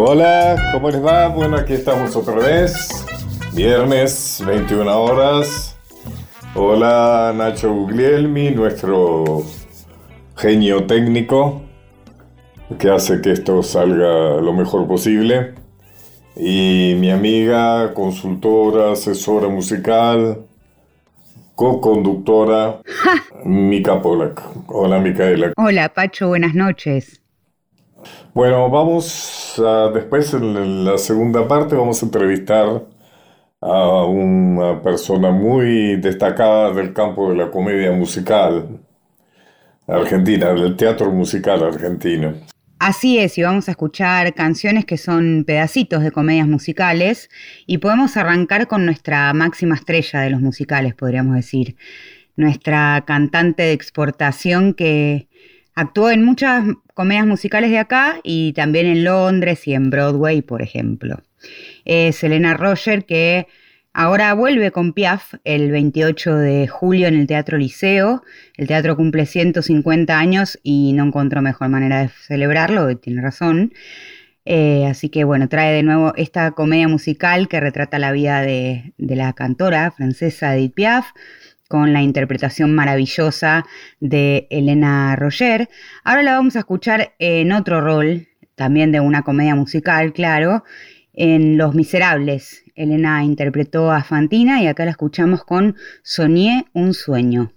Hola, ¿cómo les va? Bueno, aquí estamos otra vez. Viernes, 21 horas. Hola, Nacho Guglielmi, nuestro genio técnico que hace que esto salga lo mejor posible. Y mi amiga, consultora, asesora musical, co-conductora, Mika Polak. Hola, Micaela. Hola, Pacho, buenas noches. Bueno, vamos a, después en la segunda parte vamos a entrevistar a una persona muy destacada del campo de la comedia musical argentina, del teatro musical argentino. Así es, y vamos a escuchar canciones que son pedacitos de comedias musicales y podemos arrancar con nuestra máxima estrella de los musicales, podríamos decir, nuestra cantante de exportación que actuó en muchas comedias musicales de acá y también en Londres y en Broadway, por ejemplo. Es Elena Roger que Ahora vuelve con Piaf el 28 de julio en el Teatro Liceo. El teatro cumple 150 años y no encontró mejor manera de celebrarlo, tiene razón. Eh, así que bueno, trae de nuevo esta comedia musical que retrata la vida de, de la cantora francesa Edith Piaf con la interpretación maravillosa de Elena Roger. Ahora la vamos a escuchar en otro rol, también de una comedia musical, claro, en Los Miserables. Elena interpretó a Fantina y acá la escuchamos con Soñé un sueño.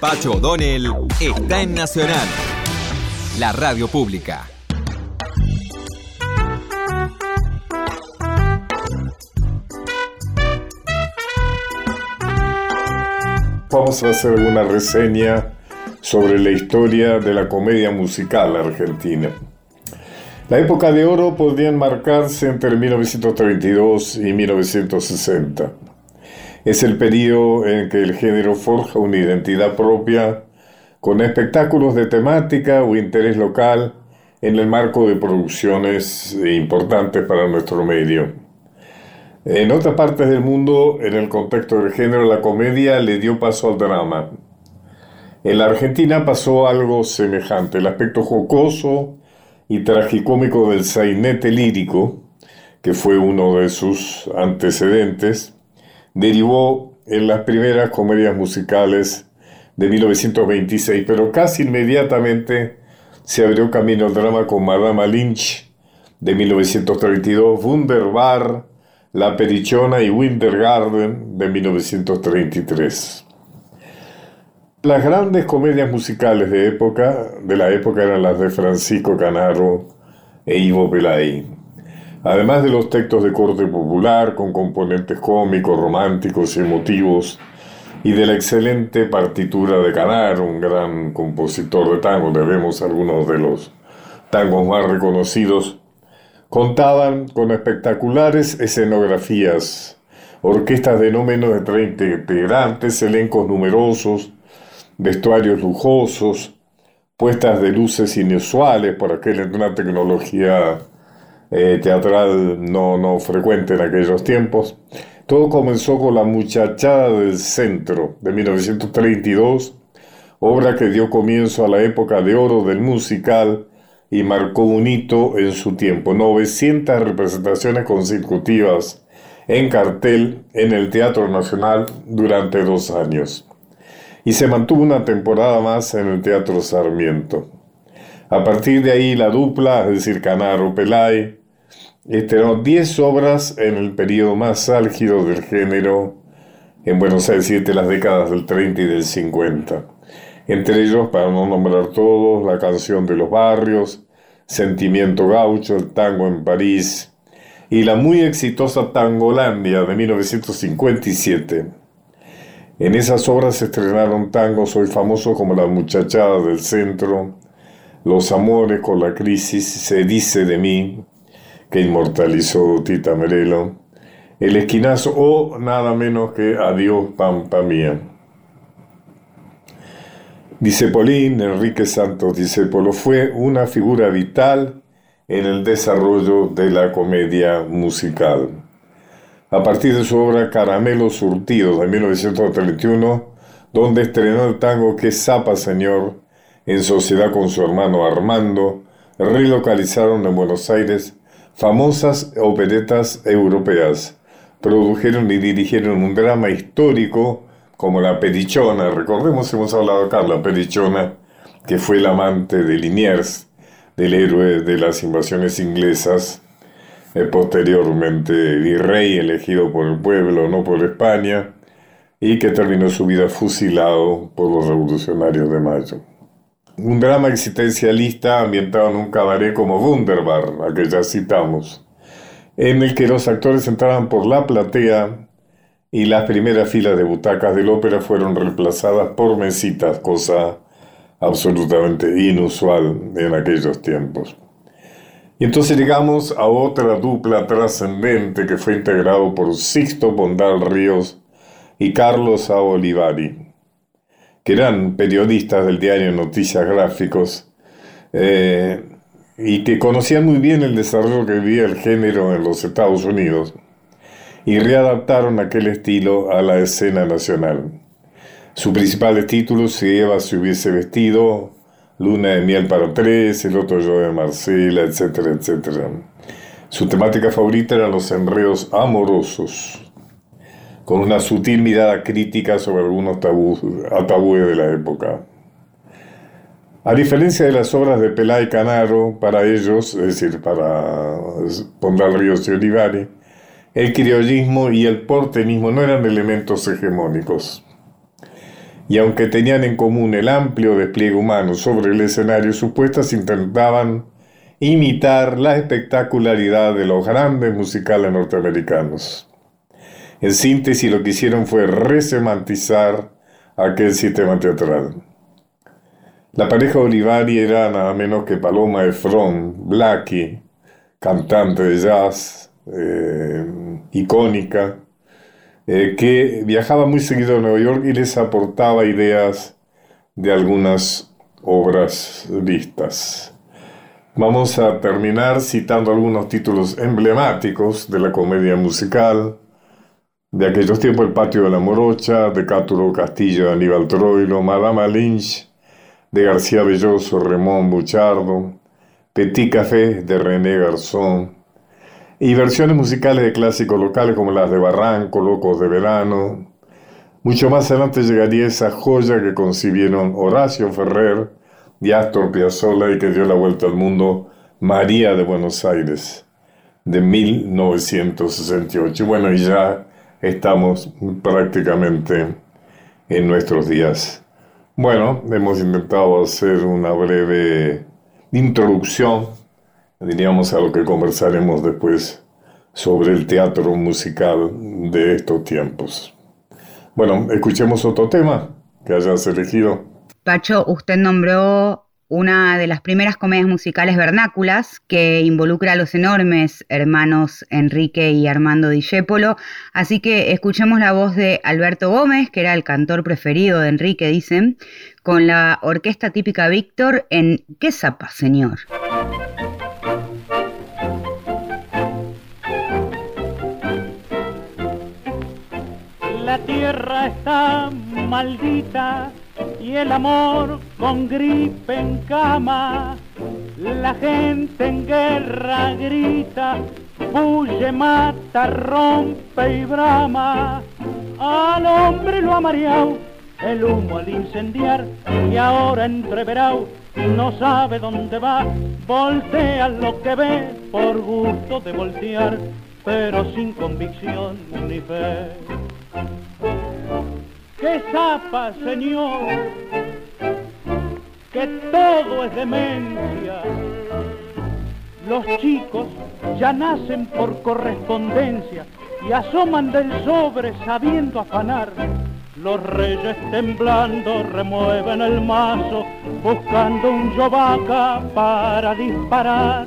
Pacho O'Donnell está en Nacional, la radio pública. Vamos a hacer una reseña sobre la historia de la comedia musical argentina. La época de oro podría enmarcarse entre 1932 y 1960. Es el periodo en que el género forja una identidad propia con espectáculos de temática o interés local en el marco de producciones importantes para nuestro medio. En otras partes del mundo, en el contexto del género, la comedia le dio paso al drama. En la Argentina pasó algo semejante. El aspecto jocoso y tragicómico del sainete lírico, que fue uno de sus antecedentes, derivó en las primeras comedias musicales de 1926, pero casi inmediatamente se abrió camino al drama con Madame Lynch de 1932, Wunderbar, La Perichona y Wintergarden de 1933. Las grandes comedias musicales de, época, de la época eran las de Francisco Canaro e Ivo Pelay. Además de los textos de corte popular con componentes cómicos, románticos y emotivos, y de la excelente partitura de Canaro, un gran compositor de tango, le vemos algunos de los tangos más reconocidos, contaban con espectaculares escenografías, orquestas de no menos de 30 integrantes, elencos numerosos, vestuarios lujosos, puestas de luces inusuales por aquella una tecnología eh, teatral no, no frecuente en aquellos tiempos. Todo comenzó con La Muchachada del Centro de 1932, obra que dio comienzo a la época de oro del musical y marcó un hito en su tiempo. 900 representaciones consecutivas en cartel en el Teatro Nacional durante dos años y se mantuvo una temporada más en el Teatro Sarmiento. A partir de ahí la dupla, es decir, Canaro Pelay, estrenó 10 obras en el periodo más álgido del género en Buenos Aires, siete las décadas del 30 y del 50. Entre ellos, para no nombrar todos, la canción de los barrios, Sentimiento Gaucho, el tango en París y la muy exitosa Tangolandia de 1957. En esas obras se estrenaron tangos hoy famosos como La muchachada del centro, Los amores con la crisis, Se dice de mí, que inmortalizó Tita Merelo, El esquinazo o nada menos que Adiós Pampa Mía. Polín, Enrique Santos Discépolo fue una figura vital en el desarrollo de la comedia musical a partir de su obra Caramelos Surtidos de 1931, donde estrenó el tango Que Zapa Señor, en sociedad con su hermano Armando, relocalizaron en Buenos Aires famosas operetas europeas, produjeron y dirigieron un drama histórico como La Perichona, recordemos hemos hablado acá, La Perichona, que fue el amante de Liniers, del héroe de las invasiones inglesas, posteriormente virrey elegido por el pueblo, no por España, y que terminó su vida fusilado por los revolucionarios de Mayo. Un drama existencialista ambientado en un cabaret como Wunderbar, a que ya citamos, en el que los actores entraban por la platea y las primeras filas de butacas del ópera fueron reemplazadas por mesitas, cosa absolutamente inusual en aquellos tiempos. Y entonces llegamos a otra dupla trascendente que fue integrado por Sixto Pondal Ríos y Carlos A. Olivari, que eran periodistas del diario Noticias Gráficos eh, y que conocían muy bien el desarrollo que vivía el género en los Estados Unidos y readaptaron aquel estilo a la escena nacional. Su principal título, Si Eva se hubiese vestido, Luna de miel para tres, el otro yo de Marcela, etcétera, etcétera. Su temática favorita eran los enredos amorosos, con una sutil mirada crítica sobre algunos tabúes de la época. A diferencia de las obras de Pelá y Canaro, para ellos, es decir, para Pondal Ríos y Olivari, el criollismo y el porteñismo no eran elementos hegemónicos. y aunque tenían en común el amplio despliegue humano sobre el escenario, sus puestas intentaban imitar la espectacularidad de los grandes musicales norteamericanos. En síntesis, lo que hicieron fue resemantizar aquel sistema teatral. La pareja Olivari era nada menos que Paloma Efron, Blackie, cantante de jazz, eh, icónica, eh, que viajaba muy seguido a Nueva York y les aportaba ideas de algunas obras vistas. Vamos a terminar citando algunos títulos emblemáticos de la comedia musical. De aquellos tiempos, El Patio de la Morocha, de Cáturo Castillo, Aníbal Troilo, Madama Lynch, de García Belloso, Ramón Buchardo, Petit Café, de René Garzón, y versiones musicales de clásicos locales como las de Barranco, Locos de Verano. Mucho más adelante llegaría esa joya que concibieron Horacio Ferrer y Astor Piazzolla y que dio la vuelta al mundo, María de Buenos Aires, de 1968. Bueno, y ya estamos prácticamente en nuestros días. Bueno, hemos intentado hacer una breve introducción diríamos a lo que conversaremos después sobre el teatro musical de estos tiempos. Bueno, escuchemos otro tema que hayas elegido. Pacho, usted nombró una de las primeras comedias musicales vernáculas que involucra a los enormes hermanos Enrique y Armando Discépolo. Así que escuchemos la voz de Alberto Gómez, que era el cantor preferido de Enrique, dicen, con la orquesta típica Víctor en ¿Qué zapa, señor? La tierra está maldita y el amor con gripe en cama. La gente en guerra grita, huye, mata, rompe y brama. Al hombre lo ha mareado el humo al incendiar y ahora entreverado no sabe dónde va, voltea lo que ve por gusto de voltear, pero sin convicción ni fe. ¡Qué zapa, señor! Que todo es demencia. Los chicos ya nacen por correspondencia y asoman del sobre sabiendo afanar. Los reyes temblando remueven el mazo buscando un yovaca para disparar.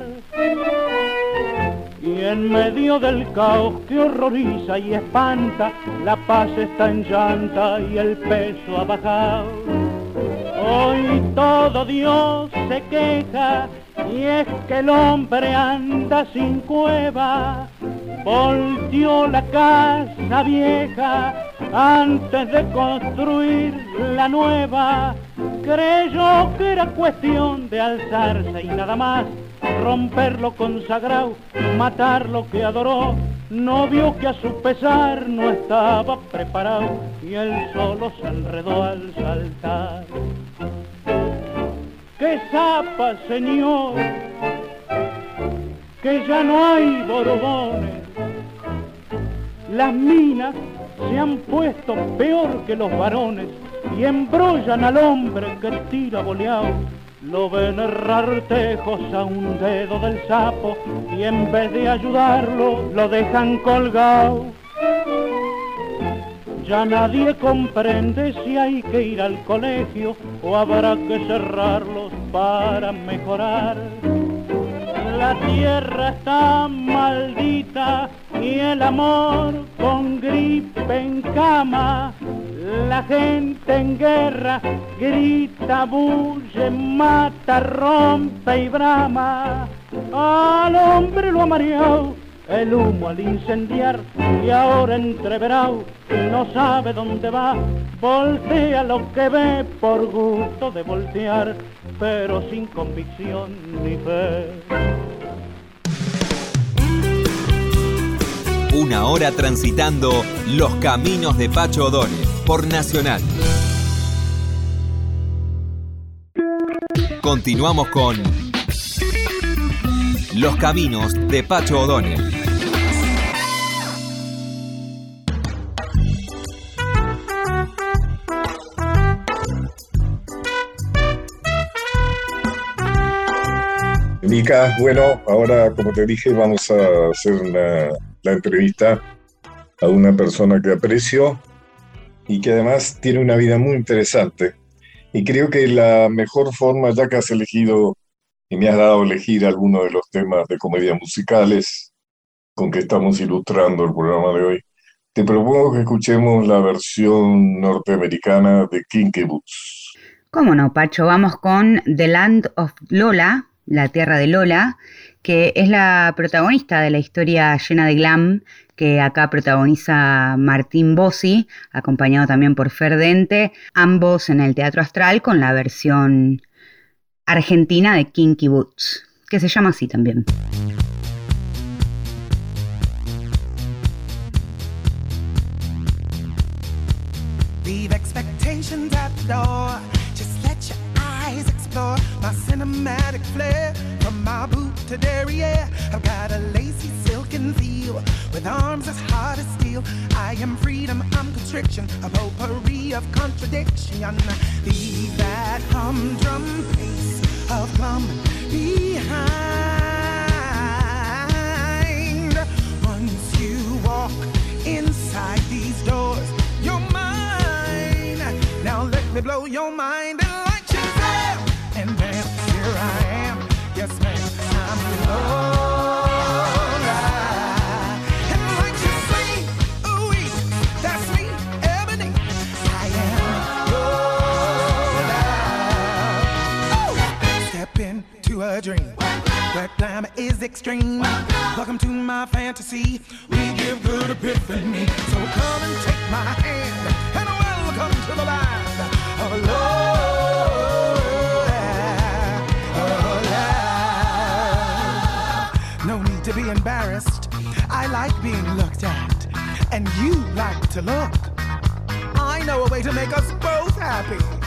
Y en medio del caos que horroriza y espanta, la paz está en llanta y el peso ha bajado. Hoy todo Dios se queja y es que el hombre anda sin cueva. Volteó la casa vieja antes de construir la nueva. Creyó que era cuestión de alzarse y nada más romper lo consagrado, matar lo que adoró, no vio que a su pesar no estaba preparado y él solo se enredó al saltar. ¡Qué zapa, señor! Que ya no hay borbones. Las minas se han puesto peor que los varones y embrollan al hombre que tira boleado lo ven errar tejos a un dedo del sapo y en vez de ayudarlo lo dejan colgado. Ya nadie comprende si hay que ir al colegio o habrá que cerrarlos para mejorar. La tierra está maldita y el amor con gripe en cama la gente en guerra grita, bulle, mata, rompe y brama. Al hombre lo ha mareado el humo al incendiar y ahora entreverado no sabe dónde va, voltea lo que ve por gusto de voltear, pero sin convicción ni fe. Una hora transitando los caminos de Pacho O'Donnell por Nacional. Continuamos con Los caminos de Pacho O'Donnell. Mica, bueno, ahora como te dije vamos a hacer una la entrevista a una persona que aprecio y que además tiene una vida muy interesante. Y creo que la mejor forma, ya que has elegido y me has dado a elegir algunos de los temas de comedia musicales con que estamos ilustrando el programa de hoy, te propongo que escuchemos la versión norteamericana de Kinky Boots. ¿Cómo no, Pacho? Vamos con The Land of Lola, la tierra de Lola, que es la protagonista de la historia llena de glam que acá protagoniza Martín Bossi, acompañado también por Ferdente, ambos en el Teatro Astral con la versión argentina de Kinky Boots, que se llama así también. My cinematic flair from my boot to derriere. I've got a lacy silken feel with arms as hard as steel. I am freedom, I'm constriction, a potpourri of contradiction. Leave that humdrum pace of plum behind. Once you walk inside these doors, you're mine. Now let me blow your mind. Extreme. Welcome to my fantasy. We give good epiphany. So come and take my hand and welcome to the land of love. No need to be embarrassed. I like being looked at, and you like to look. I know a way to make us both happy.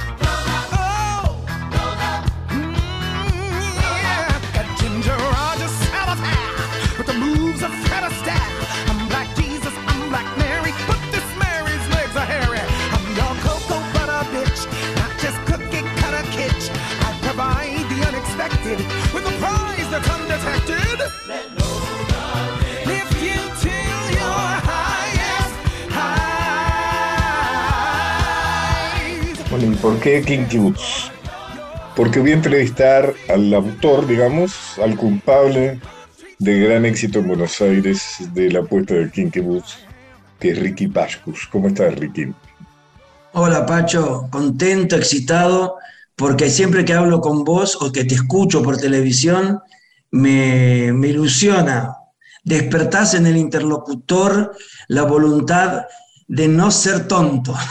¿Por qué Kinky Boots? Porque voy a entrevistar al autor, digamos, al culpable de gran éxito en Buenos Aires de la apuesta de Kinky Boots, que es Ricky Pascus. ¿Cómo estás, Ricky? Hola, Pacho. Contento, excitado, porque siempre que hablo con vos o que te escucho por televisión, me, me ilusiona. Despertás en el interlocutor la voluntad de no ser tonto.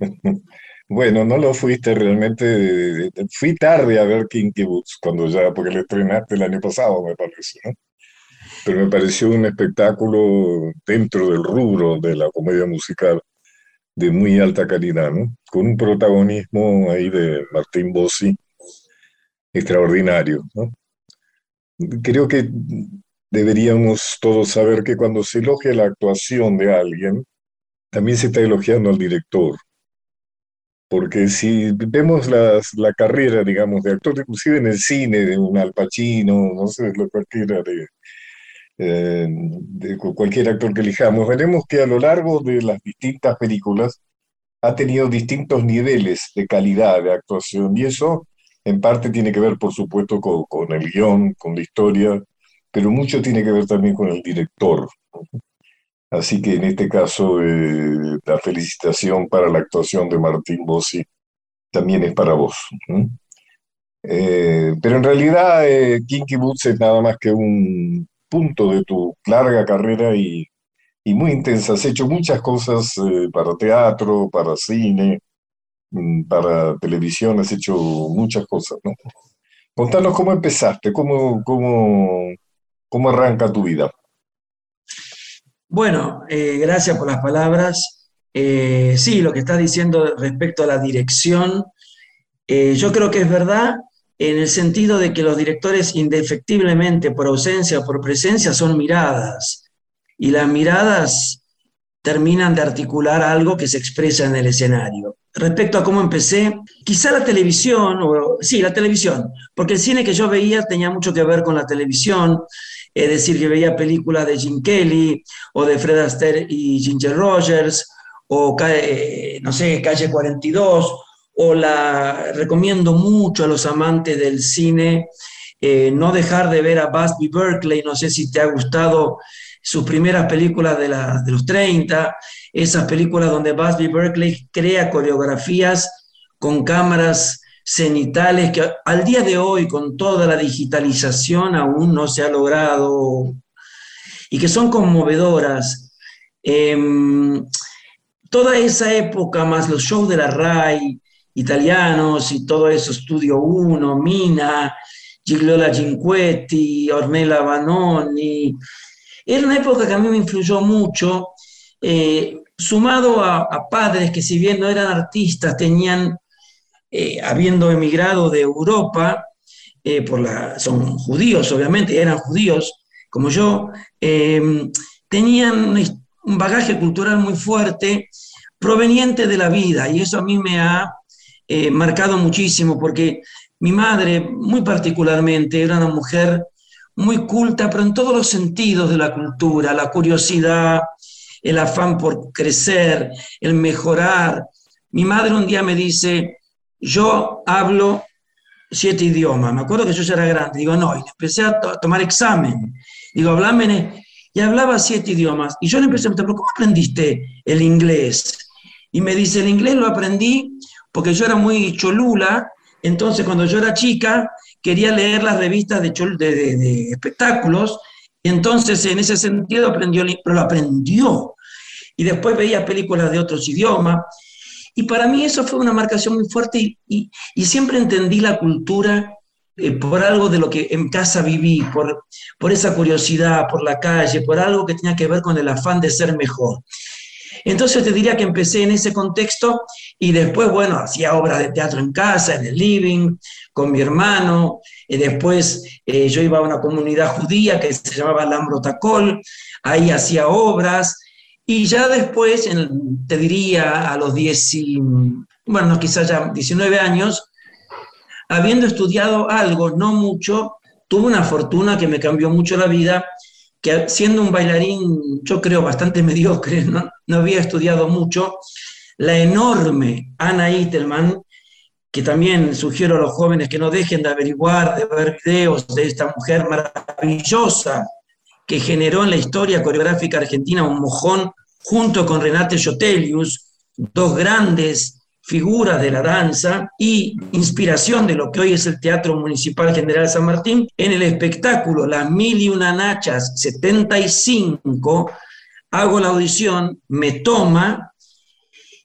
Bueno, no lo fuiste realmente. Fui tarde a ver Kinky Boots cuando ya, porque lo estrenaste el año pasado, me parece, ¿no? Pero me pareció un espectáculo dentro del rubro de la comedia musical de muy alta calidad, ¿no? Con un protagonismo ahí de Martín Bossi extraordinario, ¿no? Creo que deberíamos todos saber que cuando se elogia la actuación de alguien, también se está elogiando al director porque si vemos las, la carrera, digamos, de actor, inclusive en el cine, de un Al Pacino, no sé, cualquiera de, eh, cualquier actor que elijamos, veremos que a lo largo de las distintas películas ha tenido distintos niveles de calidad de actuación y eso en parte tiene que ver, por supuesto, con, con el guion, con la historia, pero mucho tiene que ver también con el director. Así que en este caso, eh, la felicitación para la actuación de Martín Bossi también es para vos. Eh, pero en realidad, eh, Kinky Boots es nada más que un punto de tu larga carrera y, muy intensa. Has hecho muchas cosas para teatro, para cine, mm, para televisión, has hecho muchas cosas, ¿no? Contanos cómo empezaste, cómo, cómo, cómo arranca tu vida. Bueno, eh, gracias por las palabras. Eh, sí, lo que estás diciendo respecto a la dirección, eh, yo creo que es verdad en el sentido de que los directores indefectiblemente por ausencia o por presencia son miradas. Y las miradas terminan de articular algo que se expresa en el escenario. Respecto a cómo empecé, quizá la televisión, o, sí, la televisión, porque el cine que yo veía tenía mucho que ver con la televisión, es decir, que veía películas de Jim Kelly o de Fred Astaire y Ginger Rogers, o, eh, no sé, Calle 42, o la recomiendo mucho a los amantes del cine, eh, no dejar de ver a Busby Berkeley, no sé si te ha gustado sus primeras películas de, de los 30, esas películas donde Busby Berkeley crea coreografías con cámaras cenitales que al día de hoy, con toda la digitalización, aún no se ha logrado y que son conmovedoras. Em, toda esa época, más los shows de la RAI italianos y todo eso, Studio 1, Mina, Gigliola Cinquetti, Ornella Vanoni, era una época que a mí me influyó mucho, eh, sumado a, padres que si bien no eran artistas, tenían, eh, habiendo emigrado de Europa, eh, por la, son judíos obviamente, eran judíos como yo, tenían un bagaje cultural muy fuerte proveniente de la vida y eso a mí me ha marcado muchísimo porque mi madre muy particularmente era una mujer muy culta, pero en todos los sentidos de la cultura, la curiosidad, el afán por crecer, el mejorar. Mi madre un día me dice, yo hablo siete idiomas. Me acuerdo que yo ya era grande. Digo, no, y empecé a tomar examen. Digo, hablame, y hablaba siete idiomas. Y yo le empecé a preguntar, ¿cómo aprendiste el inglés? Y me dice, el inglés lo aprendí porque yo era muy cholula. Entonces, cuando yo era chica, quería leer las revistas de, de, espectáculos, entonces en ese sentido aprendió, pero lo aprendió. Y después veía películas de otros idiomas. Y para mí eso fue una marcación muy fuerte y, y, siempre entendí la cultura eh, por algo de lo que en casa viví, por, por esa curiosidad, por la calle, por algo que tenía que ver con el afán de ser mejor. Entonces te diría que empecé en ese contexto y después, bueno, hacía obras de teatro en casa, en el living, con mi hermano. Y después eh, yo iba a una comunidad judía que se llamaba Lambrotacol, ahí hacía obras. Y ya después, te diría a los 10, bueno, quizás ya 19 años, habiendo estudiado algo, no mucho, tuve una fortuna que me cambió mucho la vida, que siendo un bailarín, yo creo, bastante mediocre, no, no había estudiado mucho, la enorme Ana Itelman, que también sugiero a los jóvenes que no dejen de averiguar, de ver videos de esta mujer maravillosa que generó en la historia coreográfica argentina un mojón junto con Renate Jotelius, dos grandes figuras de la danza y inspiración de lo que hoy es el Teatro Municipal General San Martín, en el espectáculo Las Mil y Una Nachas 75, hago la audición, me toma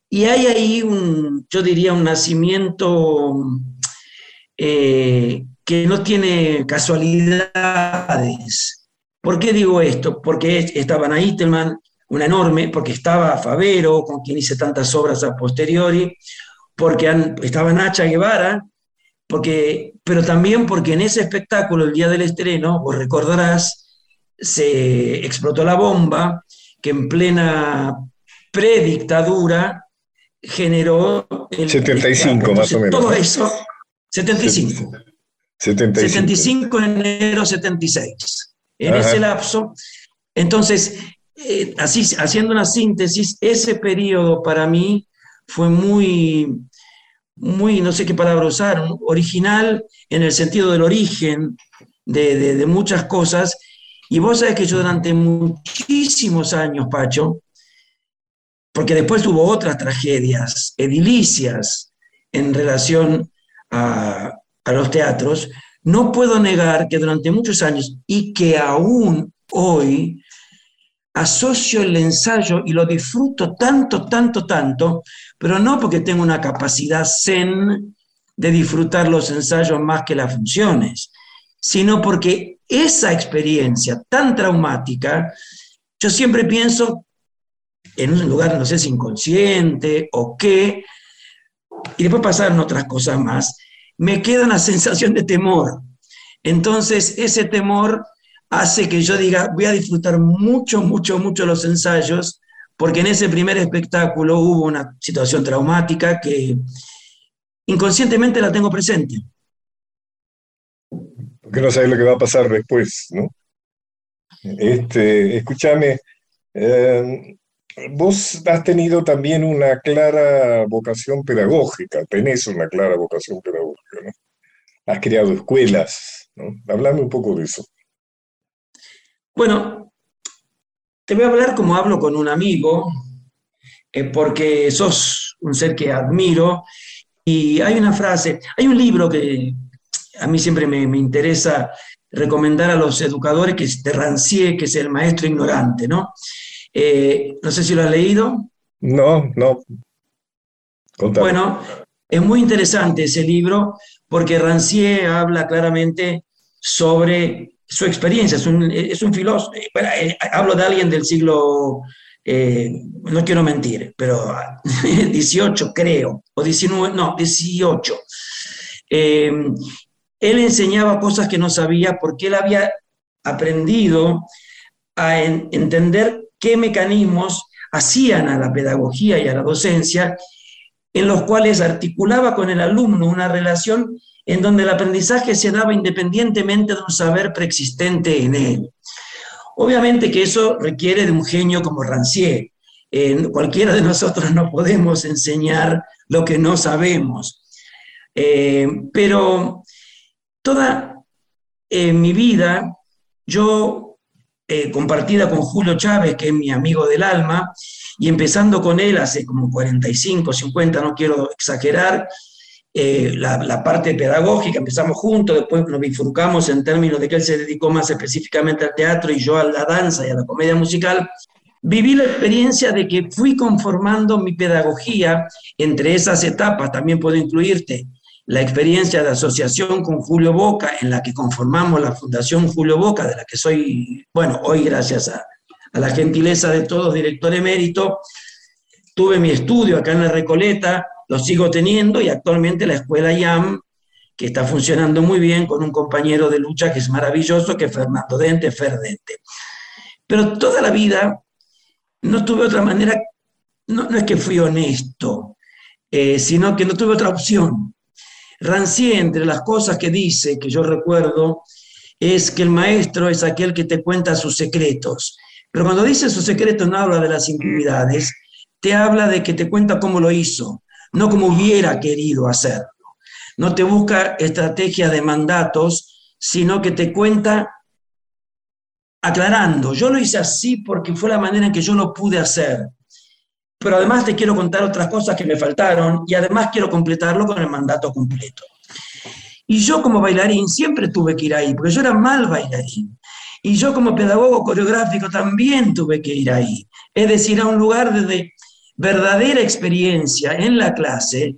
y hay ahí un, yo diría, un nacimiento eh, que no tiene casualidades. ¿Por qué digo esto? Porque estaba Ana Itelman, una enorme, porque estaba Favero, con quien hice tantas obras a posteriori, porque estaba Nacha Guevara, porque, pero también porque en ese espectáculo, el día del estreno, vos recordarás, se explotó la bomba que en plena predictadura generó... El, 75 más o menos. Todo eso, 75. 75. 75 enero 76. En ese lapso, entonces, eh, así, haciendo una síntesis, ese periodo para mí fue muy, muy, no sé qué palabra usar, original en el sentido del origen de, de muchas cosas. Y vos sabés que yo durante muchísimos años, Pacho, porque después hubo otras tragedias edilicias en relación a, a los teatros, no puedo negar que durante muchos años y que aún hoy asocio el ensayo y lo disfruto tanto, tanto, tanto, pero no porque tengo una capacidad zen de disfrutar los ensayos más que las funciones, sino porque esa experiencia tan traumática, yo siempre pienso en un lugar, no sé si inconsciente o qué, y después pasaron otras cosas más, me queda una sensación de temor. Entonces, ese temor hace que yo diga, voy a disfrutar mucho, mucho, mucho los ensayos, porque en ese primer espectáculo hubo una situación traumática que inconscientemente la tengo presente. Porque no sabes lo que va a pasar después, ¿no? Este, escúchame, eh, vos has tenido también una clara vocación pedagógica, tenés una clara vocación pedagógica, ¿no? Has creado escuelas, ¿no? Hablame un poco de eso. Bueno, te voy a hablar como hablo con un amigo, eh, porque sos un ser que admiro, y hay una frase, hay un libro que a mí siempre me, me interesa recomendar a los educadores, que es de Rancière, que es el maestro ignorante, ¿no? Eh, no sé si lo has leído. No, no. Contame. Bueno, es muy interesante ese libro porque Rancière habla claramente sobre su experiencia, es un, es un filósofo, eh, eh, hablo de alguien del siglo, eh, no quiero mentir, pero 18 creo, o 19, no, 18. Eh, él enseñaba cosas que no sabía porque él había aprendido a en- entender qué mecanismos hacían a la pedagogía y a la docencia, en los cuales articulaba con el alumno una relación en donde el aprendizaje se daba independientemente de un saber preexistente en él. Obviamente que eso requiere de un genio como Rancière. Eh, cualquiera de nosotros no podemos enseñar lo que no sabemos. Eh, pero toda eh, mi vida, yo eh, compartida con Julio Chávez, que es mi amigo del alma, y empezando con él hace como 45, 50, no quiero exagerar, eh, la, la parte pedagógica, empezamos juntos, después nos bifurcamos en términos de que él se dedicó más específicamente al teatro y yo a la danza y a la comedia musical, viví la experiencia de que fui conformando mi pedagogía entre esas etapas, también puedo incluirte la experiencia de asociación con Julio Boca, en la que conformamos la Fundación Julio Boca, de la que soy, bueno, hoy gracias a, la gentileza de todos, director emérito, tuve mi estudio acá en la Recoleta, lo sigo teniendo y actualmente la escuela IAM, que está funcionando muy bien con un compañero de lucha que es maravilloso, que es Fernando Dente, Ferdente. Pero toda la vida no tuve otra manera, no, no es que fui honesto, eh, sino que no tuve otra opción. Rancière, entre las cosas que dice, que yo recuerdo, es que el maestro es aquel que te cuenta sus secretos. Pero cuando dice sus secretos no habla de las intimidades, te habla de que te cuenta cómo lo hizo, no como hubiera querido hacerlo. No te busca estrategias de mandatos, sino que te cuenta aclarando. Yo lo hice así porque fue la manera en que yo lo pude hacer. Pero además te quiero contar otras cosas que me faltaron y además quiero completarlo con el mandato completo. Y yo como bailarín siempre tuve que ir ahí, porque yo era mal bailarín. Y yo como pedagogo coreográfico también tuve que ir ahí. Es decir, a un lugar de, de verdadera experiencia en la clase,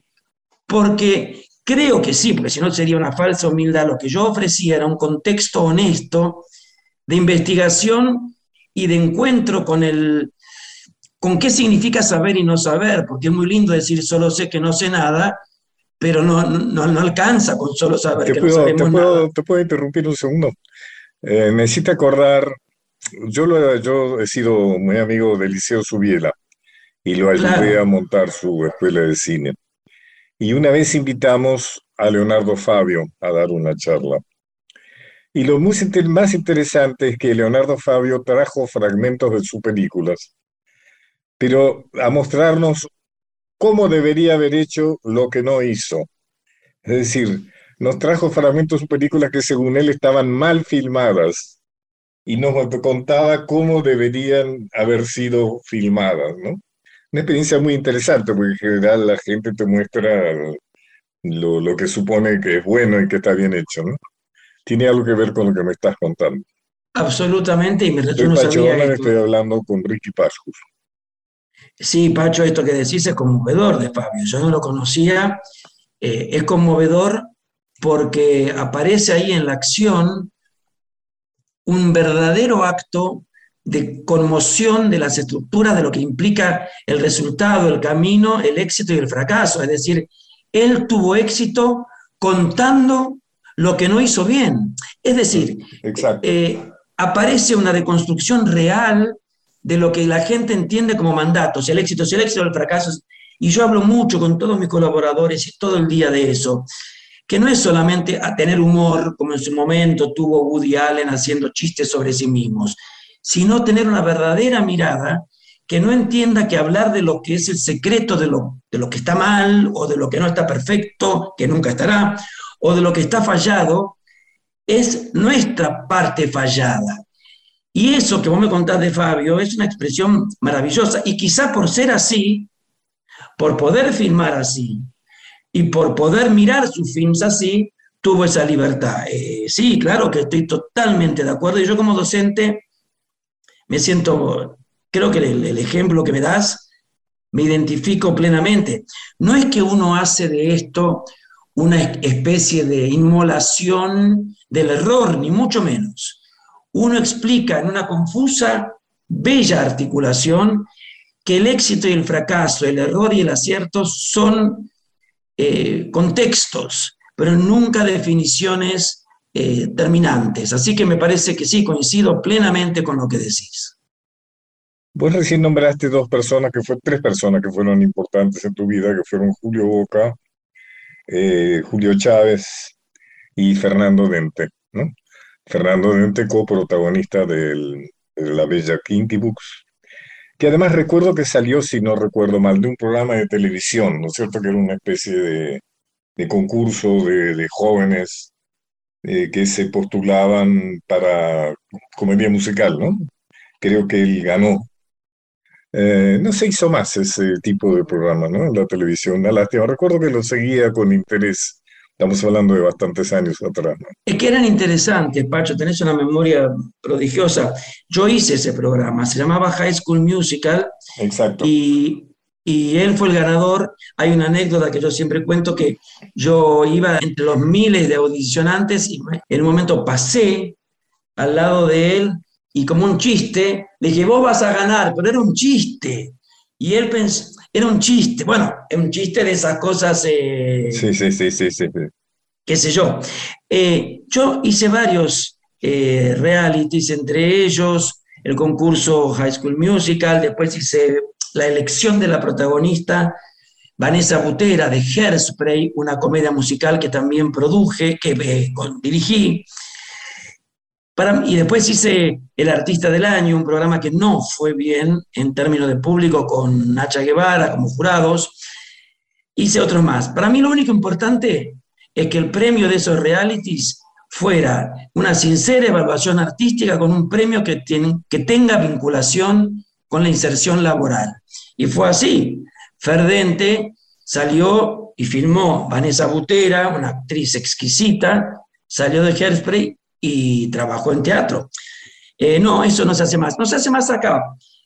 porque creo que sí, porque si no sería una falsa humildad. Lo que yo ofrecía era un contexto honesto de investigación y de encuentro con el, con qué significa saber y no saber, porque es muy lindo decir solo sé que no sé nada, pero no, no, no alcanza con solo saber ¿Te que puedo, no te sabemos puedo- nada. te puedo interrumpir un segundo? Eh, hiciste acordar, yo, lo- yo he sido muy amigo de Liceo Subiela y lo ayudé Claro. a montar su escuela de cine. Y una vez invitamos a Leonardo Fabio a dar una charla. Y lo muy más interesante es que Leonardo Fabio trajo fragmentos de sus películas, pero a mostrarnos cómo debería haber hecho lo que no hizo. Es decir, nos trajo fragmentos de películas que según él estaban mal filmadas y nos contaba cómo deberían haber sido filmadas, ¿no? Una experiencia muy interesante porque en general la gente te muestra lo, lo que supone que es bueno y que está bien hecho, ¿no? Tiene algo que ver con lo que me estás contando. Absolutamente, y me, yo Soy no Pacho sabía Donald, esto. estoy hablando con Ricky Pascus. Sí, Pacho, esto que decís es conmovedor de Fabio. Yo no lo conocía. Eh, es conmovedor porque aparece ahí en la acción un verdadero acto de conmoción de las estructuras de lo que implica el resultado, el camino, el éxito y el fracaso. Es decir, él tuvo éxito contando lo que no hizo bien. Es decir, eh, aparece una deconstrucción real de lo que la gente entiende como mandatos, el éxito es el éxito, el fracaso es... Y yo hablo mucho con todos mis colaboradores todo el día de eso, que no es solamente a tener humor, como en su momento tuvo Woody Allen haciendo chistes sobre sí mismos, sino tener una verdadera mirada que no entienda que hablar de lo que es el secreto de lo, de lo que está mal o de lo que no está perfecto, que nunca estará, o de lo que está fallado, es nuestra parte fallada. Y eso que vos me contás de Fabio es una expresión maravillosa. Y quizá por ser así, por poder filmar así y por poder mirar sus films así, tuvo esa libertad. Eh, sí, claro que estoy totalmente de acuerdo. Y yo como docente me siento creo que el, ejemplo que me das me identifico plenamente. No es que uno hace de esto una especie de inmolación del error, ni mucho menos. Uno explica en una confusa, bella articulación que el éxito y el fracaso, el error y el acierto son eh, contextos, pero nunca definiciones eh, terminantes. Así que me parece que sí, coincido plenamente con lo que decís. Vos recién nombraste dos personas, que fue tres personas que fueron importantes en tu vida, que fueron Julio Boca, eh, Julio Chávez y Fernando Dente, ¿no? Fernando Dente, coprotagonista del, de la bella Kinky Books, que además recuerdo que salió, si no recuerdo mal, de un programa de televisión, ¿no es cierto? Que era una especie de, de concurso de, jóvenes eh, que se postulaban para comedia musical, ¿no? Creo que él ganó eh, no se hizo más ese tipo de programa, ¿no? En la televisión, una lástima. Recuerdo que lo seguía con interés. Estamos hablando de bastantes años atrás, ¿no? Es que eran interesantes, Pacho, tenés una memoria prodigiosa. Yo hice ese programa, se llamaba High School Musical. Exacto. Y, y él fue el ganador. Hay una anécdota que yo siempre cuento que yo iba entre los miles de audicionantes y en un momento pasé al lado de él y como un chiste, le dije, vos vas a ganar, pero era un chiste. Y él pensó, era un chiste, bueno, un chiste de esas cosas... Eh, sí, sí, sí, sí, sí, Qué sé yo. Eh, yo hice varios eh, realities, entre ellos el concurso High School Musical, después hice la elección de la protagonista, Vanessa Butera, de Hairspray, una comedia musical que también produje, que dirigí y después hice El Artista del Año, un programa que no fue bien en términos de público con Nacha Guevara como jurados. Hice otros más. Para mí lo único importante es que el premio de esos realities fuera una sincera evaluación artística con un premio que, que tenga vinculación con la inserción laboral. Y fue así. Ferdente salió y filmó Vanessa Butera, una actriz exquisita, salió de Hairspray y trabajó en teatro. Eh, no, eso no se hace más. No se hace más acá.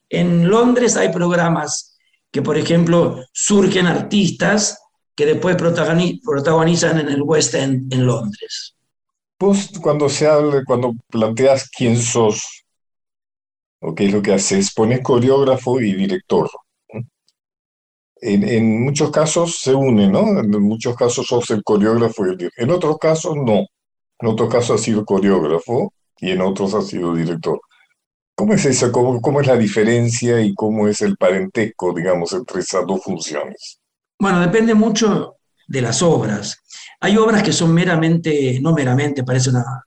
En Londres hay programas que, por ejemplo, surgen artistas que después protagonizan en el West End en Londres. Vos cuando se habla, cuando planteas quién sos o qué es lo que haces, pones coreógrafo y director. En, en, muchos casos se une, ¿no? En muchos casos sos el coreógrafo y el director. En otros casos no. En otros casos ha sido coreógrafo y en otros ha sido director. ¿Cómo es eso? ¿Cómo, ¿Cómo, es la diferencia y cómo es el parentesco, digamos, entre esas dos funciones? Bueno, depende mucho de las obras. Hay obras que son meramente, no meramente, parece una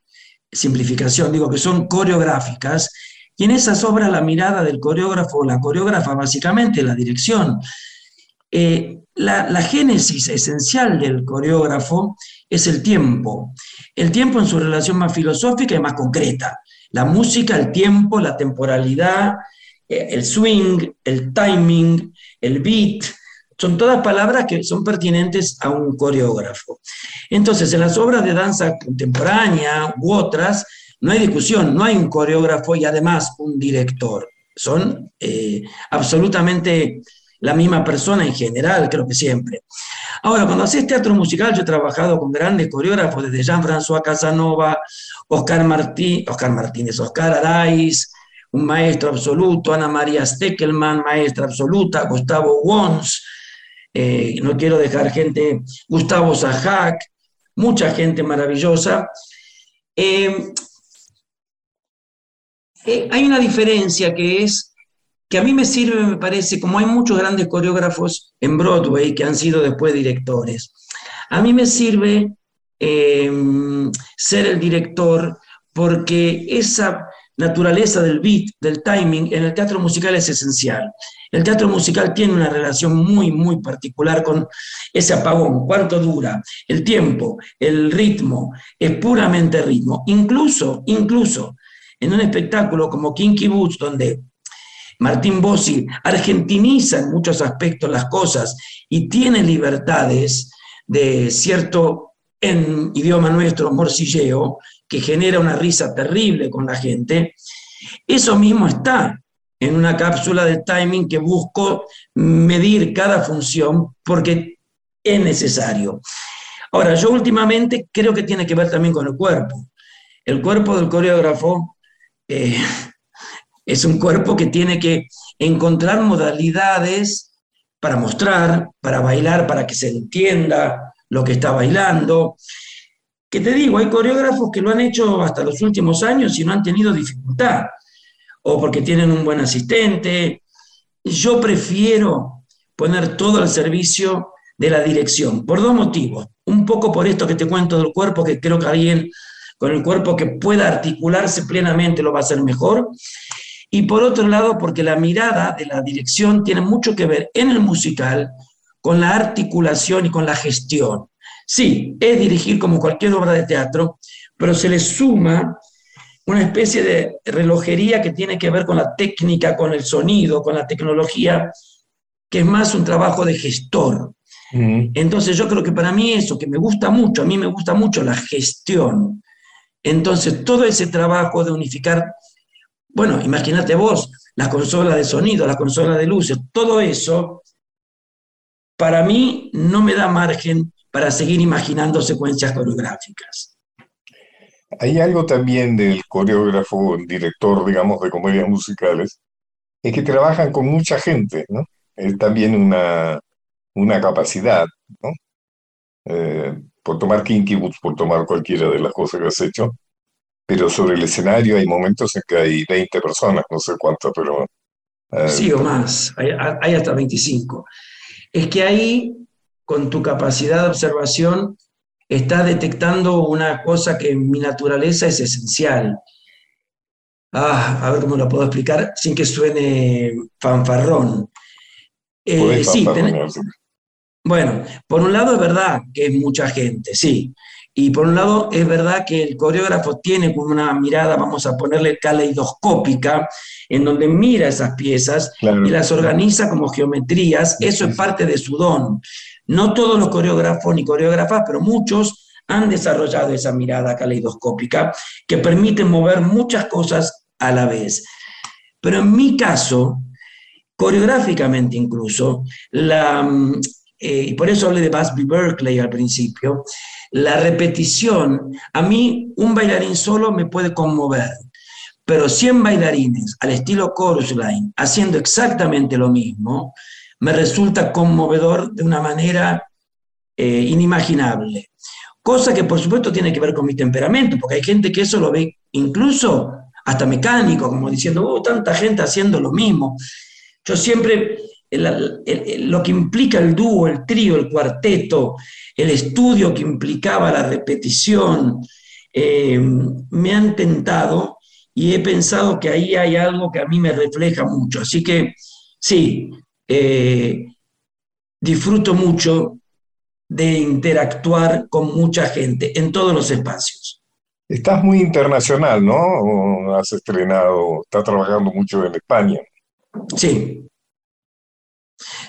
simplificación, digo que son coreográficas, y en esas obras la mirada del coreógrafo, la coreógrafa básicamente, la dirección. Eh, la, génesis esencial del coreógrafo es el tiempo. El tiempo en su relación más filosófica y más concreta. La música, el tiempo, la temporalidad, eh, el swing, el timing, el beat, son todas palabras que son pertinentes a un coreógrafo. Entonces, en las obras de danza contemporánea u otras, no hay discusión, no hay un coreógrafo y además un director. Son eh, absolutamente la misma persona en general, creo que siempre. Ahora, cuando haces teatro musical, yo he trabajado con grandes coreógrafos, desde Jean-François Casanova, Oscar, Martí, Oscar Martínez, Oscar Araiz, un maestro absoluto, Ana María Steckelman, maestra absoluta, Gustavo Wons, eh, no quiero dejar gente, Gustavo Sajak, mucha gente maravillosa. Eh, eh, hay una diferencia que es que a mí me sirve, me parece, como hay muchos grandes coreógrafos en Broadway que han sido después directores, a mí me sirve eh, ser el director porque esa naturaleza del beat, del timing, en el teatro musical es esencial. El teatro musical tiene una relación muy, muy particular con ese apagón, cuánto dura, el tiempo, el ritmo, es puramente ritmo. Incluso, incluso en un espectáculo como Kinky Boots, donde Martín Bossi argentiniza en muchos aspectos las cosas y tiene libertades de cierto, en idioma nuestro, morcilleo, que genera una risa terrible con la gente, eso mismo está en una cápsula de timing que busco medir cada función porque es necesario. Ahora, yo últimamente creo que tiene que ver también con el cuerpo. El cuerpo del coreógrafo eh, es un cuerpo que tiene que encontrar modalidades para mostrar, para bailar, para que se entienda lo que está bailando. Que te digo, hay coreógrafos que lo han hecho hasta los últimos años y no han tenido dificultad o porque tienen un buen asistente. Yo prefiero poner todo al servicio de la dirección, por dos motivos. Un poco por esto que te cuento del cuerpo, que creo que alguien con el cuerpo que pueda articularse plenamente lo va a hacer mejor. Y por otro lado, porque la mirada de la dirección tiene mucho que ver en el musical con la articulación y con la gestión. Sí, es dirigir como cualquier obra de teatro, pero se le suma una especie de relojería que tiene que ver con la técnica, con el sonido, con la tecnología, que es más un trabajo de gestor. Entonces yo creo que para mí eso, que me gusta mucho, a mí me gusta mucho la gestión. Entonces todo ese trabajo de unificar, bueno, imagínate vos, la consola de sonido, la consola de luces, todo eso, para mí no me da margen para seguir imaginando secuencias coreográficas. Hay algo también del coreógrafo, director, digamos, de comedias musicales, es que trabajan con mucha gente, ¿no? Es también una, una capacidad, ¿no? Eh, por tomar Kinky Boots, por tomar cualquiera de las cosas que has hecho, pero sobre el escenario hay momentos en que hay 20 personas, no sé cuántas, pero... Eh, sí, o más, hay, hay hasta 25. Es que ahí, con tu capacidad de observación, está detectando una cosa que en mi naturaleza es esencial. Ah, a ver cómo lo puedo explicar sin que suene fanfarrón. Eh, sí, bueno, por un lado es verdad que es mucha gente, sí. Y por un lado es verdad que el coreógrafo tiene como una mirada, vamos a ponerle caleidoscópica, en donde mira esas piezas y las organiza como geometrías. Eso es parte de su don. No todos los coreógrafos ni coreógrafas, pero muchos han desarrollado esa mirada caleidoscópica que permite mover muchas cosas a la vez. Pero en mi caso, coreográficamente incluso, la, mm, eh, y por eso hablé de Busby Berkeley al principio, la repetición, a mí un bailarín solo me puede conmover, pero 100 bailarines al estilo chorus haciendo exactamente lo mismo, me resulta conmovedor de una manera eh, inimaginable. Cosa que por supuesto tiene que ver con mi temperamento, porque hay gente que eso lo ve incluso hasta mecánico, como diciendo, oh, tanta gente haciendo lo mismo. Yo siempre, lo que implica el dúo, el trío, el cuarteto, el estudio que implicaba la repetición, eh, me han tentado y he pensado que ahí hay algo que a mí me refleja mucho. Así que sí, eh, disfruto mucho de interactuar con mucha gente en todos los espacios. Estás muy internacional, ¿no? Has estrenado, estás trabajando mucho en España. Sí.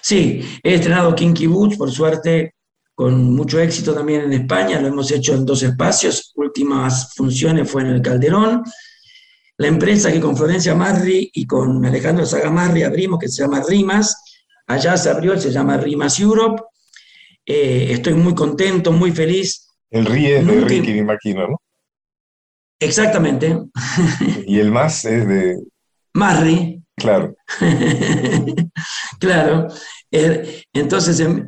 Sí, he estrenado Kinky Boots, por suerte, con mucho éxito también en España. Lo hemos hecho en dos espacios. Últimas funciones fue en el Calderón. La empresa que con Florencia Marri y con Alejandro Sagamarri abrimos, que se llama Rimas, allá se abrió, se llama Rimas Europe. Eh, estoy muy contento, muy feliz. El ríe es de Ricky, me imagino, ¿no? Exactamente. Y el más es de... Marri. Claro. claro. Eh, entonces, em,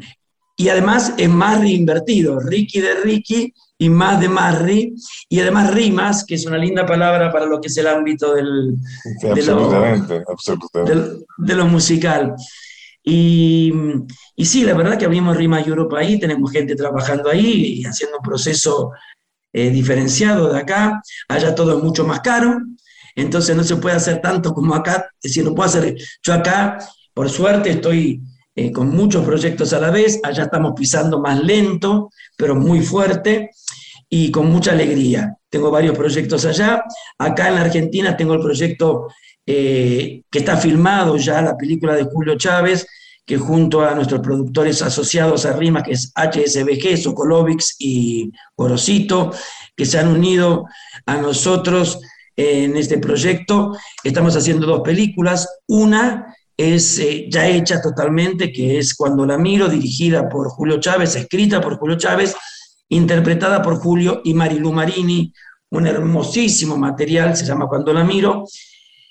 y además es Marri invertido. Ricky de Ricky y más de Marri, y además rimas, que es una linda palabra para lo que es el ámbito del, Sí, de, lo, absolutamente, absolutamente. del- de lo musical. Y, y sí, la verdad que abrimos Rima Europa ahí, tenemos gente trabajando ahí y haciendo un proceso eh, diferenciado de acá. Allá todo es mucho más caro, entonces no se puede hacer tanto como acá. Es decir, no puedo hacer. Yo acá, por suerte, estoy eh, con muchos proyectos a la vez. Allá estamos pisando más lento, pero muy fuerte y con mucha alegría. Tengo varios proyectos allá. Acá en la Argentina tengo el proyecto eh, que está filmado ya, la película de Julio Chávez, que junto a nuestros productores asociados a Rimas, que es HSBG, Sokolovix y Gorosito, que se han unido a nosotros en este proyecto. Estamos haciendo dos películas. Una es eh, ya hecha totalmente, que es Cuando la miro, dirigida por Julio Chávez, escrita por Julio Chávez, interpretada por Julio y Marilu Marini, un hermosísimo material, se llama Cuando la miro.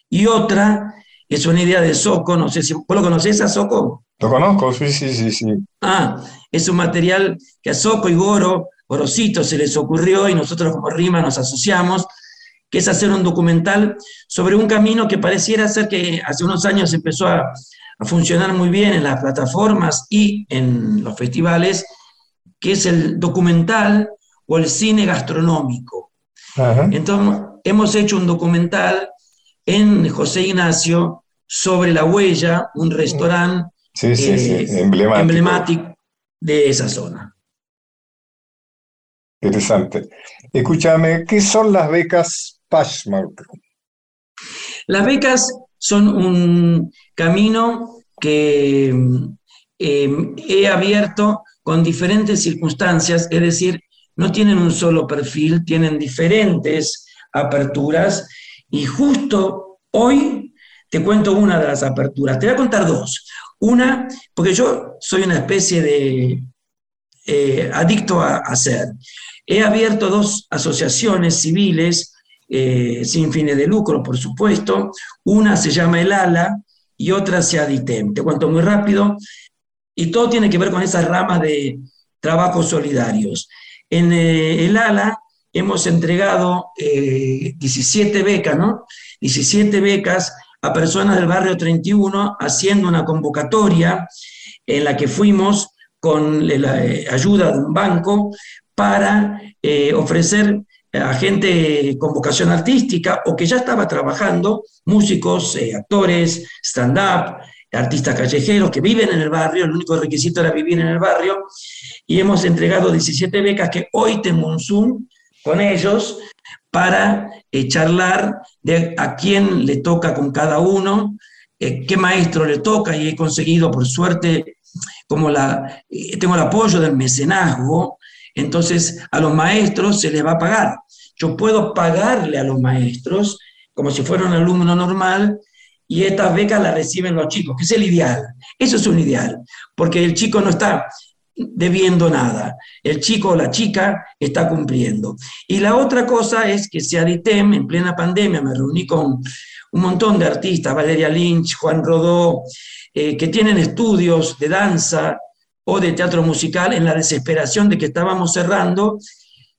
Y otra es una idea de Soco, no sé si vos lo conocés a Soco. Lo conozco, sí, sí, sí, sí. Ah, es un material que a Soco y Goro, Gorosito, se les ocurrió y nosotros como Rima nos asociamos, que es hacer un documental sobre un camino que pareciera ser que hace unos años empezó a, a funcionar muy bien en las plataformas y en los festivales, que es el documental o el cine gastronómico. Ajá. Entonces, hemos hecho un documental en José Ignacio sobre La Huella, un restaurante Sí, sí, sí, eh, emblemático. emblemático de esa zona. Interesante. Escúchame, ¿qué son las becas Pashmark? Las becas son un camino que eh, he abierto con diferentes circunstancias, es decir, no tienen un solo perfil, tienen diferentes aperturas y justo hoy te cuento una de las aperturas. Te voy a contar dos. Una, porque yo soy una especie de eh, adicto a hacer. He abierto dos asociaciones civiles eh, sin fines de lucro, por supuesto. Una se llama El ALA y otra se Aditem. Te cuento muy rápido. Y todo tiene que ver con esas ramas de trabajos solidarios. En eh, El ALA hemos entregado eh, 17 becas, ¿no? 17 becas a personas del barrio 31 haciendo una convocatoria en la que fuimos con la eh, ayuda de un banco para ofrecer a gente con vocación artística o que ya estaba trabajando, músicos, eh, actores, stand-up, artistas callejeros que viven en el barrio, el único requisito era vivir en el barrio, y hemos entregado 17 becas que hoy tengo un Zoom con ellos para eh, charlar de a quién le toca con cada uno, eh, qué maestro le toca, y he conseguido, por suerte, como la, eh, tengo el apoyo del mecenazgo, entonces a los maestros se les va a pagar. Yo puedo pagarle a los maestros como si fuera un alumno normal y estas becas las reciben los chicos, que es el ideal. Eso es un ideal, porque el chico no está debiendo nada. El chico o la chica está cumpliendo. Y la otra cosa es que se Aditem, en plena pandemia, me reuní con un montón de artistas, Valeria Lynch, Juan Rodó, eh, que tienen estudios de danza o de teatro musical en la desesperación de que estábamos cerrando.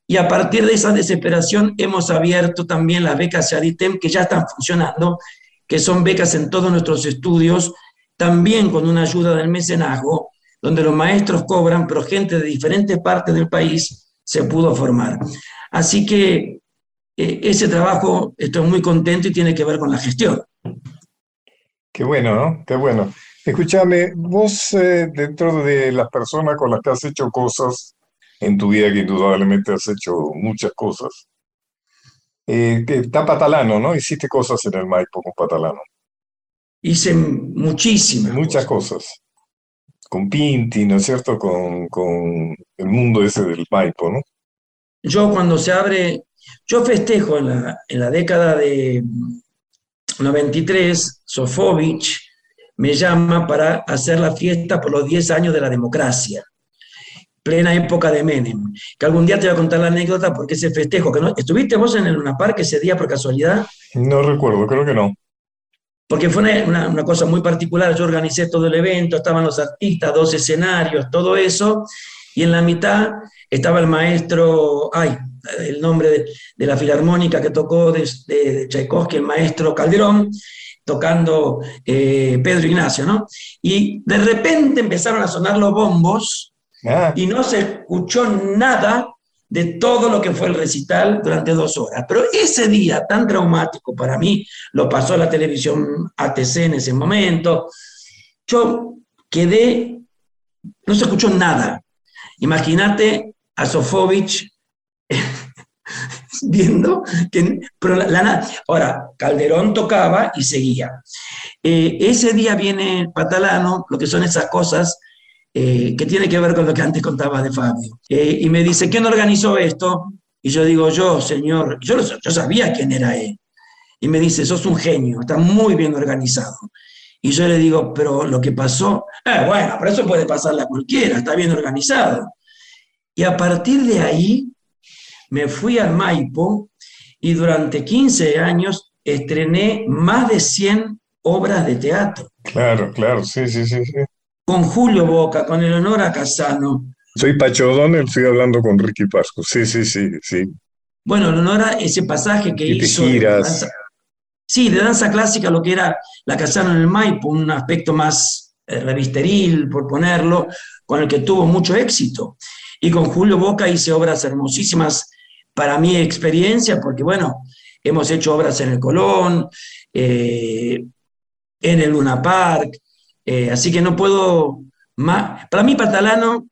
Y a partir de esa desesperación hemos abierto también las becas Aditem que ya están funcionando, que son becas en todos nuestros estudios, también con una ayuda del mecenazgo, donde los maestros cobran, pero gente de diferentes partes del país se pudo formar. Así que eh, ese trabajo estoy muy contento y tiene que ver con la gestión. Qué bueno, ¿no? Qué bueno. Escúchame, vos eh, dentro de las personas con las que has hecho cosas en tu vida, que indudablemente has hecho muchas cosas, eh, está Patalano, ¿no? Hiciste cosas en el Maipo con Patalano. Hice muchísimas. Muchas cosas. Con Pinti, ¿no es cierto? Con, con el mundo ese del Maipo, ¿no? Yo cuando se abre, yo festejo en la, en la década de 93, Sofovich me llama para hacer la fiesta por los 10 años de la democracia, plena época de Menem. Que algún día te voy a contar la anécdota porque ese festejo, que no, ¿estuviste vos en el Luna Park ese día por casualidad? No recuerdo, creo que no. Porque fue una, una, una cosa muy particular, yo organicé todo el evento, estaban los artistas, dos escenarios, todo eso, y en la mitad estaba el maestro, ay, el nombre de, de la filarmónica que tocó de, de, Tchaikovsky, el maestro Calderón, tocando eh, Pedro Ignacio, ¿no? Y de repente empezaron a sonar los bombos ah. y no se escuchó nada de todo lo que fue el recital durante dos horas. Pero ese día tan traumático para mí, lo pasó la televisión ATC en ese momento, yo quedé, no se escuchó nada. Imagínate a Sofovich viendo que... Pero la, ahora, Calderón tocaba y seguía. Eh, ese día viene Patalano, lo que son esas cosas eh, que tiene que ver con lo que antes contaba de Fabio. Eh, y me dice, ¿quién organizó esto? Y yo digo, yo, señor, yo, yo sabía quién era él. Y me dice, sos un genio, está muy bien organizado. Y yo le digo, pero lo que pasó, bueno, pero eso puede pasarle a cualquiera, está bien organizado. Y a partir de ahí me fui al Maipo y durante 15 años estrené más de 100 obras de teatro. Claro, claro, sí, sí, sí. sí. Con Julio Boca, con Eleonora Casano. Soy Pacho O'Donnell, estoy hablando con Ricky Pasco. Sí, sí, sí, sí. Bueno, Eleonora, ese pasaje que y hizo. Te giras. sí, de danza clásica, lo que era la Casano en el Maipo, un aspecto más eh, revisteril, por ponerlo, con el que tuvo mucho éxito. Y con Julio Boca hice obras hermosísimas para mi experiencia, porque bueno, hemos hecho obras en el Colón, eh, en el Luna Park, eh, así que no puedo más. Para mí, Patalano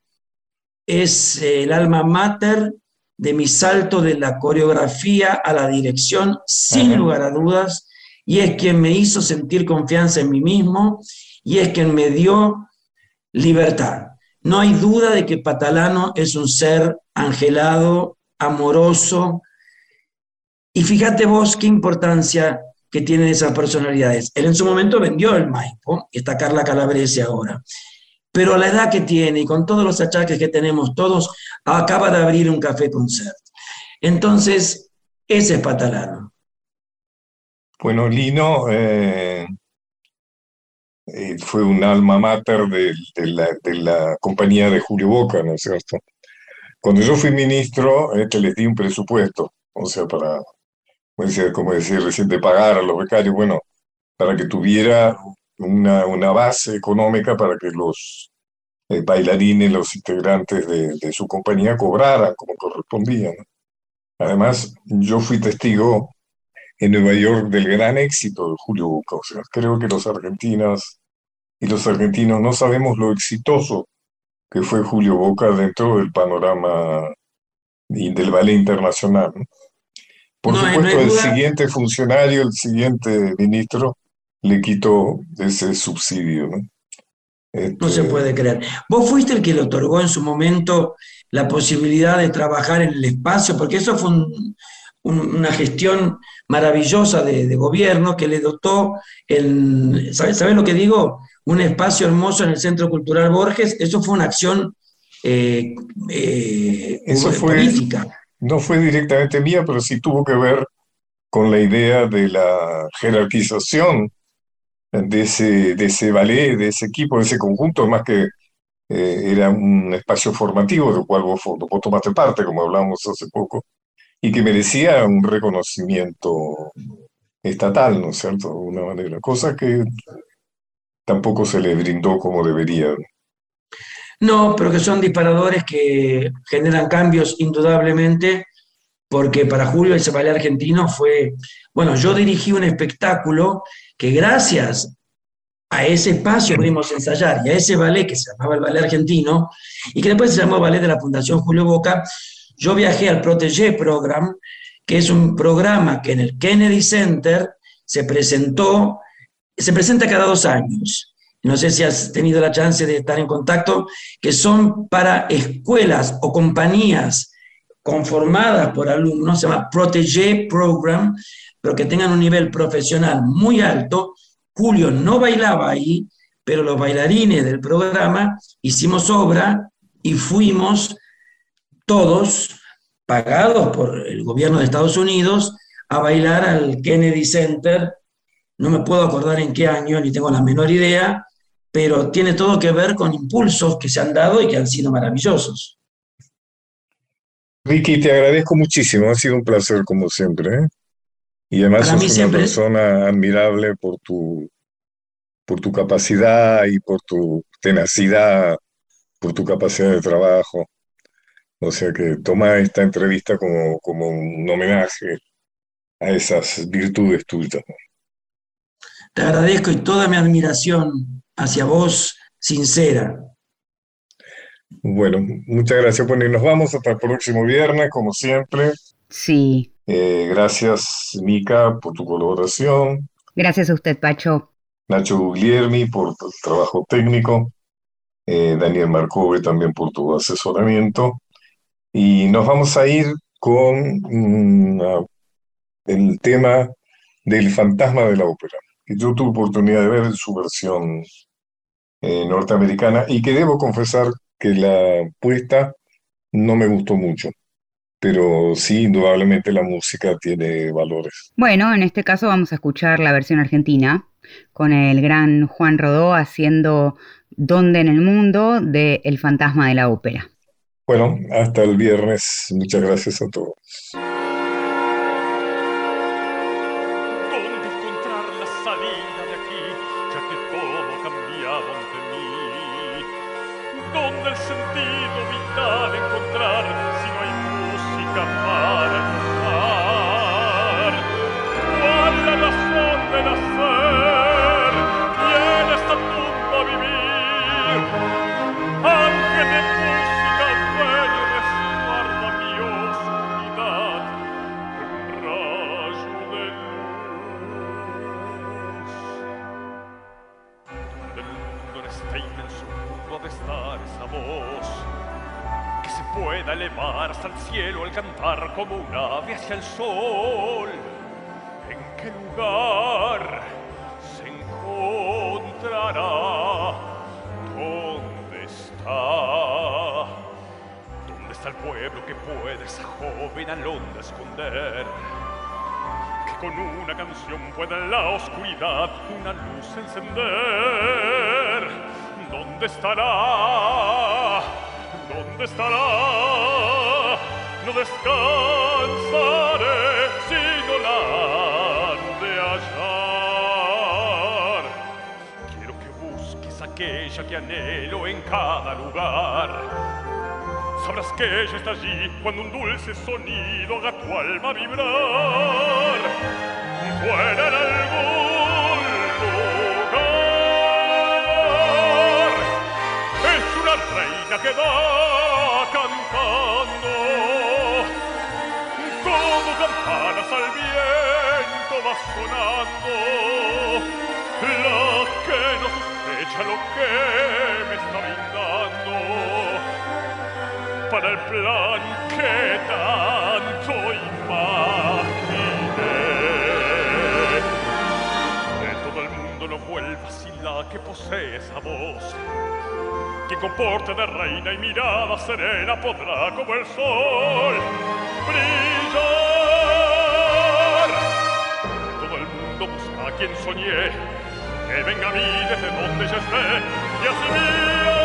es el alma mater de mi salto de la coreografía a la dirección, sin lugar a dudas, y es quien me hizo sentir confianza en mí mismo, y es quien me dio libertad. No hay duda de que Patalano es un ser angelado, amoroso. Y fíjate vos qué importancia que tienen esas personalidades. Él en su momento vendió el Maipo, y está Carla Calabrese ahora. Pero a la edad que tiene y con todos los achaques que tenemos todos, acaba de abrir un café concert. Entonces, ese es Patalano. Bueno, Lino eh, eh, fue un alma mater de, la, compañía de Julio Boca, ¿no es cierto? Cuando yo fui ministro, este, les di un presupuesto, o sea, para, como decía recién, de pagar a los becarios, bueno, para que tuviera una, una base económica para que los eh, bailarines, los integrantes de, su compañía cobraran como correspondía. Además, yo fui testigo en Nueva York del gran éxito de Julio Boca. O sea, creo que los argentinos y los argentinos no sabemos lo exitoso que fue Julio Boca dentro del panorama del ballet internacional. Por supuesto, el siguiente funcionario, el siguiente ministro, le quitó ese subsidio. ¿no? no se este, puede creer. Vos fuiste el que le otorgó en su momento la posibilidad de trabajar en el espacio, porque eso fue una gestión maravillosa de, gobierno que le dotó, el, ¿sabes, ¿sabes lo que digo? un espacio hermoso en el Centro Cultural Borges, eso fue una acción eh, eh, eso fue, política. No fue directamente mía, pero sí tuvo que ver con la idea de la jerarquización de ese, de ese ballet, de ese equipo, de ese conjunto, más que eh, era un espacio formativo del cual vos, vos tomaste parte, como hablábamos hace poco, y que merecía un reconocimiento estatal, ¿no es cierto? De alguna manera, cosa que tampoco se le brindó como debería. No, pero que son disparadores que generan cambios indudablemente, porque para Julio ese ballet argentino fue, bueno, yo dirigí un espectáculo que gracias a ese espacio pudimos ensayar y a ese ballet que se llamaba el ballet argentino y que después se llamó ballet de la Fundación Julio Boca, yo viajé al Protégé Program, que es un programa que en el Kennedy Center se presentó se presenta cada dos años. No sé si has tenido la chance de estar en contacto, que son para escuelas o compañías conformadas por alumnos, se llama Protégé Program, pero que tengan un nivel profesional muy alto. Julio no bailaba ahí, pero los bailarines del programa hicimos obra y fuimos todos pagados por el gobierno de Estados Unidos a bailar al Kennedy Center no me puedo acordar en qué año, ni tengo la menor idea, pero tiene todo que ver con impulsos que se han dado y que han sido maravillosos. Ricky, te agradezco muchísimo, ha sido un placer como siempre. ¿eh? Y además Para sos una siempre- persona admirable por tu, por tu capacidad y por tu tenacidad, por tu capacidad de trabajo. O sea que toma esta entrevista como, como un homenaje a esas virtudes tuyas. Te agradezco y toda mi admiración hacia vos, sincera. Bueno, muchas gracias. Bueno, y nos vamos hasta el próximo viernes, como siempre. Sí. Eh, gracias, Mica, por tu colaboración. Gracias a usted, Pacho. Nacho Guglielmi por tu trabajo técnico. eh, Daniel Marcove también por tu asesoramiento. Y nos vamos a ir con mm, el tema del fantasma de la ópera, yo tuve oportunidad de ver en su versión eh, norteamericana y que debo confesar que la puesta no me gustó mucho, pero sí, indudablemente la música tiene valores. Bueno, en este caso vamos a escuchar la versión argentina con el gran Juan Rodó haciendo Donde en el mundo de El fantasma de la ópera. Bueno, hasta el viernes. Muchas gracias a todos. Que con una canción pueda en la oscuridad una luz encender. ¿Dónde estará? ¿Dónde estará? No descansaré si no la de hallar. Quiero que busques aquella que anhelo en cada lugar. Sabrás que ella está allí cuando un dulce sonido haga tu alma vibrar. Fuera en algún lugar. Es una reina que va cantando. Como campanas al viento va sonando. La que no sospecha lo que me está brindando para el plan que tanto imaginé. De todo el mundo no vuelva sin la que posee esa voz. Quien con porte de reina y mirada serena podrá como el sol brillar. Todo el mundo busca a quien soñé, que venga a mí desde donde ya esté y así mía.